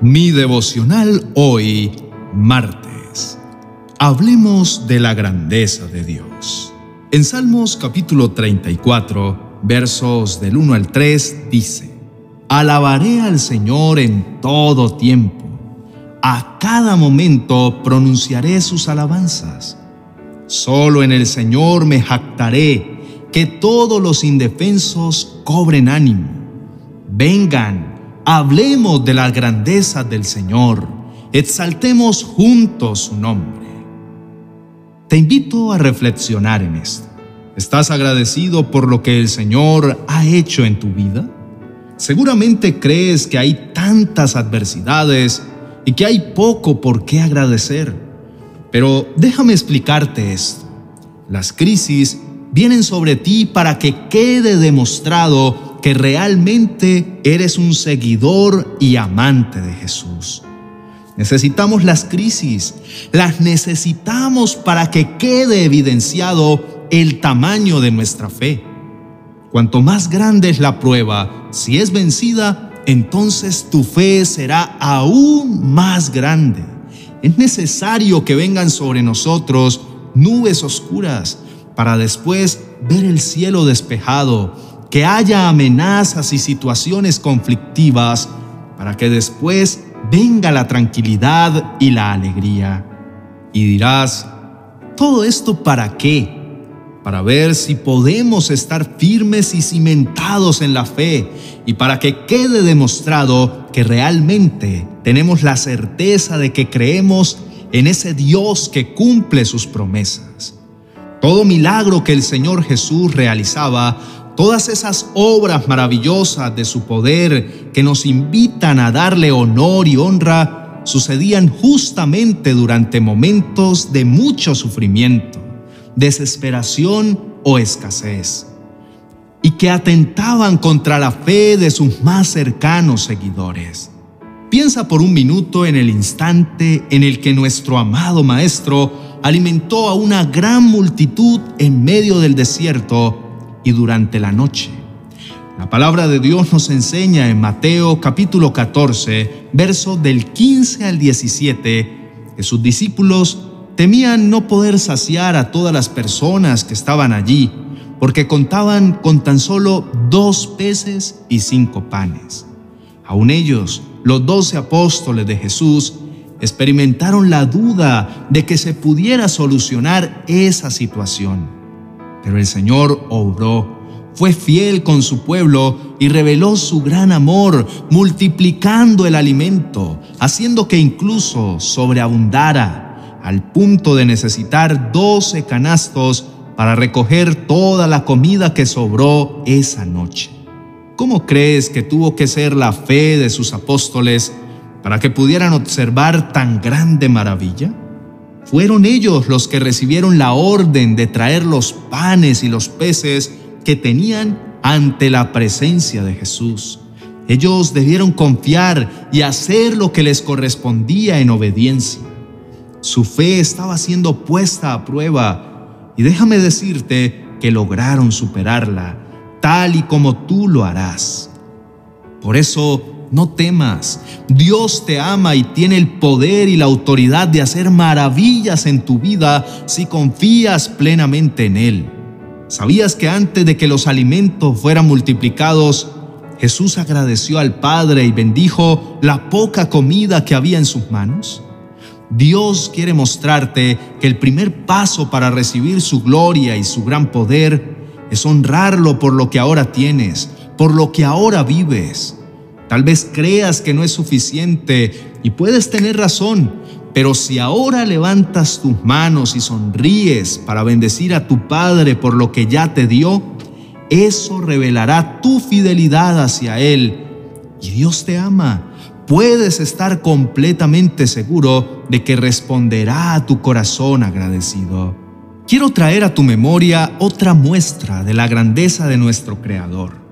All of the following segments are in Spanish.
Mi devocional hoy, martes. Hablemos de la grandeza de Dios. En Salmos capítulo 34, versos del 1 al 3, dice, Alabaré al Señor en todo tiempo. A cada momento pronunciaré sus alabanzas. Solo en el Señor me jactaré que todos los indefensos cobren ánimo. Vengan, hablemos de la grandeza del Señor, exaltemos juntos su nombre. Te invito a reflexionar en esto. ¿Estás agradecido por lo que el Señor ha hecho en tu vida? Seguramente crees que hay tantas adversidades y que hay poco por qué agradecer. Pero déjame explicarte esto. Las crisis vienen sobre ti para que quede demostrado que realmente eres un seguidor y amante de Jesús. Necesitamos las crisis, las necesitamos para que quede evidenciado el tamaño de nuestra fe. Cuanto más grande es la prueba, si es vencida, entonces tu fe será aún más grande. Es necesario que vengan sobre nosotros nubes oscuras, para después ver el cielo despejado, que haya amenazas y situaciones conflictivas, para que después venga la tranquilidad y la alegría. Y dirás, ¿todo esto para qué? Para ver si podemos estar firmes y cimentados en la fe y para que quede demostrado que realmente tenemos la certeza de que creemos en ese Dios que cumple sus promesas. Todo milagro que el Señor Jesús realizaba, todas esas obras maravillosas de su poder que nos invitan a darle honor y honra, sucedían justamente durante momentos de mucho sufrimiento, desesperación o escasez, y que atentaban contra la fe de sus más cercanos seguidores. Piensa por un minuto en el instante en el que nuestro amado Maestro alimentó a una gran multitud en medio del desierto y durante la noche. La palabra de Dios nos enseña en Mateo capítulo 14, verso del 15 al 17, que sus discípulos temían no poder saciar a todas las personas que estaban allí, porque contaban con tan solo dos peces y cinco panes. Aún ellos los doce apóstoles de Jesús experimentaron la duda de que se pudiera solucionar esa situación. Pero el Señor obró, fue fiel con su pueblo y reveló su gran amor, multiplicando el alimento, haciendo que incluso sobreabundara, al punto de necesitar doce canastos para recoger toda la comida que sobró esa noche. ¿Cómo crees que tuvo que ser la fe de sus apóstoles para que pudieran observar tan grande maravilla? Fueron ellos los que recibieron la orden de traer los panes y los peces que tenían ante la presencia de Jesús. Ellos debieron confiar y hacer lo que les correspondía en obediencia. Su fe estaba siendo puesta a prueba y déjame decirte que lograron superarla tal y como tú lo harás. Por eso, no temas. Dios te ama y tiene el poder y la autoridad de hacer maravillas en tu vida si confías plenamente en Él. ¿Sabías que antes de que los alimentos fueran multiplicados, Jesús agradeció al Padre y bendijo la poca comida que había en sus manos? Dios quiere mostrarte que el primer paso para recibir su gloria y su gran poder es honrarlo por lo que ahora tienes, por lo que ahora vives. Tal vez creas que no es suficiente y puedes tener razón, pero si ahora levantas tus manos y sonríes para bendecir a tu Padre por lo que ya te dio, eso revelará tu fidelidad hacia Él. Y Dios te ama. Puedes estar completamente seguro de que responderá a tu corazón agradecido quiero traer a tu memoria otra muestra de la grandeza de nuestro Creador.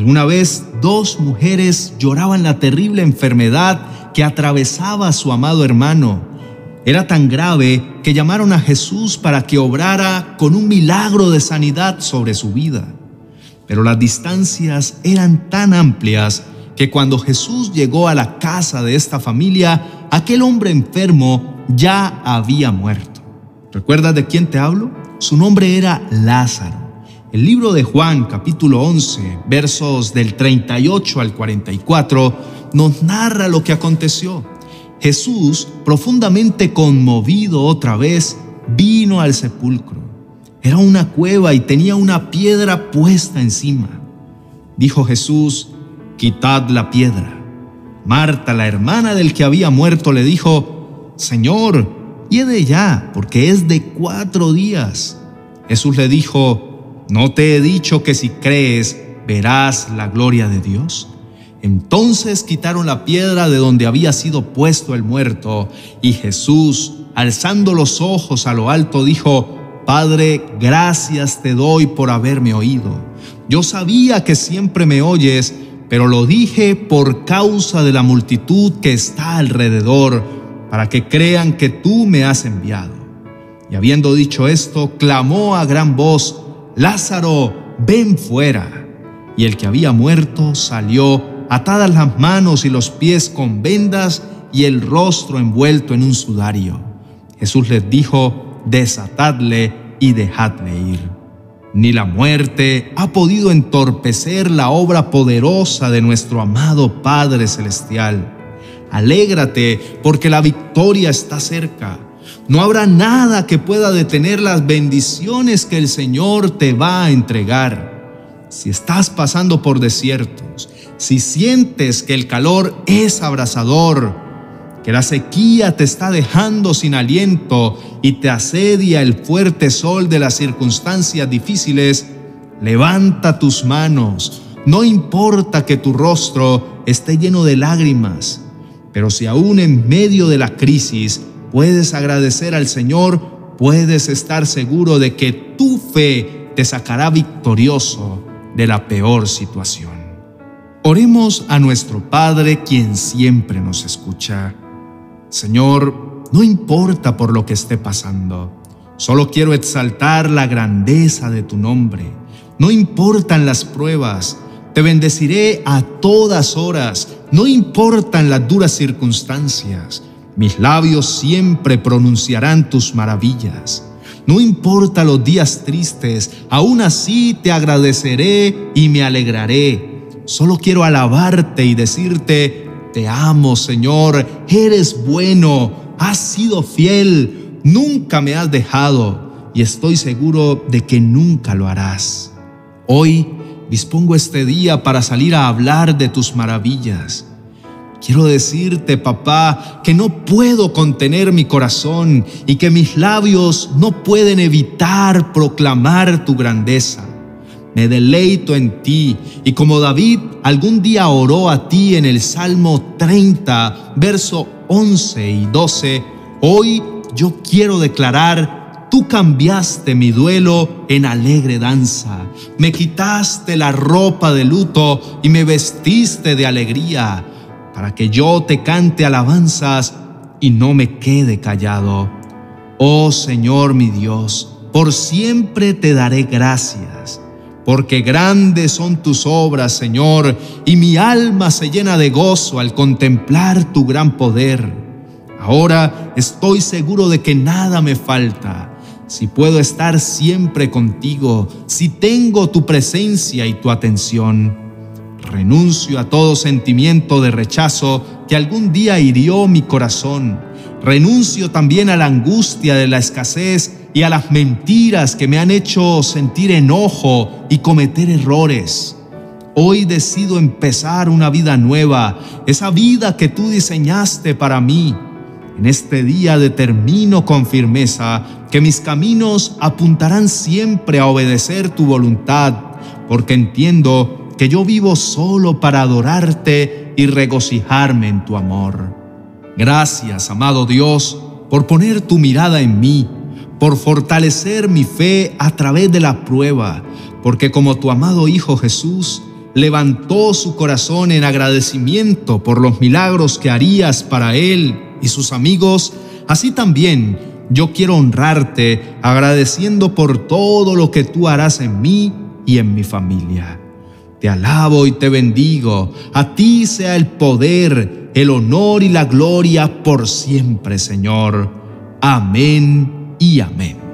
Alguna vez dos mujeres lloraban la terrible enfermedad que atravesaba a su amado hermano. Era tan grave que llamaron a Jesús para que obrara con un milagro de sanidad sobre su vida. Pero las distancias eran tan amplias que cuando Jesús llegó a la casa de esta familia, aquel hombre enfermo ya había muerto. ¿Recuerdas de quién te hablo? Su nombre era Lázaro. El libro de Juan capítulo 11, versos del 38 al 44, nos narra lo que aconteció. Jesús, profundamente conmovido otra vez, vino al sepulcro. Era una cueva y tenía una piedra puesta encima. Dijo Jesús, quitad la piedra. Marta, la hermana del que había muerto, le dijo, Señor, de ya, porque es de cuatro días. Jesús le dijo, ¿no te he dicho que si crees verás la gloria de Dios? Entonces quitaron la piedra de donde había sido puesto el muerto, y Jesús, alzando los ojos a lo alto, dijo, Padre, gracias te doy por haberme oído. Yo sabía que siempre me oyes, pero lo dije por causa de la multitud que está alrededor, para que crean que tú me has enviado. Y habiendo dicho esto, clamó a gran voz, Lázaro, ven fuera. Y el que había muerto salió, atadas las manos y los pies con vendas y el rostro envuelto en un sudario. Jesús les dijo, desatadle y dejadle ir. Ni la muerte ha podido entorpecer la obra poderosa de nuestro amado Padre Celestial. Alégrate porque la victoria está cerca. No habrá nada que pueda detener las bendiciones que el Señor te va a entregar. Si estás pasando por desiertos, si sientes que el calor es abrasador, que la sequía te está dejando sin aliento y te asedia el fuerte sol de las circunstancias difíciles, levanta tus manos. No importa que tu rostro esté lleno de lágrimas, pero si aún en medio de la crisis puedes agradecer al Señor, puedes estar seguro de que tu fe te sacará victorioso de la peor situación. Oremos a nuestro Padre quien siempre nos escucha. Señor, no importa por lo que esté pasando, solo quiero exaltar la grandeza de tu nombre. No importan las pruebas, te bendeciré a todas horas, no importan las duras circunstancias. Mis labios siempre pronunciarán tus maravillas. No importa los días tristes, aún así te agradeceré y me alegraré. Solo quiero alabarte y decirte, te amo, Señor, eres bueno, has sido fiel, nunca me has dejado y estoy seguro de que nunca lo harás. Hoy dispongo este día para salir a hablar de tus maravillas. Quiero decirte, papá, que no puedo contener mi corazón y que mis labios no pueden evitar proclamar tu grandeza. Me deleito en ti y como David algún día oró a ti en el Salmo 30, verso 11 y 12, hoy yo quiero declarar, tú cambiaste mi duelo en alegre danza, me quitaste la ropa de luto y me vestiste de alegría, para que yo te cante alabanzas y no me quede callado. Oh Señor mi Dios, por siempre te daré gracias porque grandes son tus obras, Señor, y mi alma se llena de gozo al contemplar tu gran poder. Ahora estoy seguro de que nada me falta. Si puedo estar siempre contigo, si tengo tu presencia y tu atención, renuncio a todo sentimiento de rechazo que algún día hirió mi corazón. Renuncio también a la angustia de la escasez y a las mentiras que me han hecho sentir enojo y cometer errores. Hoy decido empezar una vida nueva, esa vida que tú diseñaste para mí. En este día determino con firmeza que mis caminos apuntarán siempre a obedecer tu voluntad, porque entiendo que yo vivo solo para adorarte y regocijarme en tu amor. Gracias, amado Dios, por poner tu mirada en mí por fortalecer mi fe a través de la prueba, porque como tu amado Hijo Jesús levantó su corazón en agradecimiento por los milagros que harías para Él y sus amigos, así también yo quiero honrarte agradeciendo por todo lo que tú harás en mí y en mi familia. Te alabo y te bendigo. A ti sea el poder, el honor y la gloria por siempre, Señor. Amén y amén.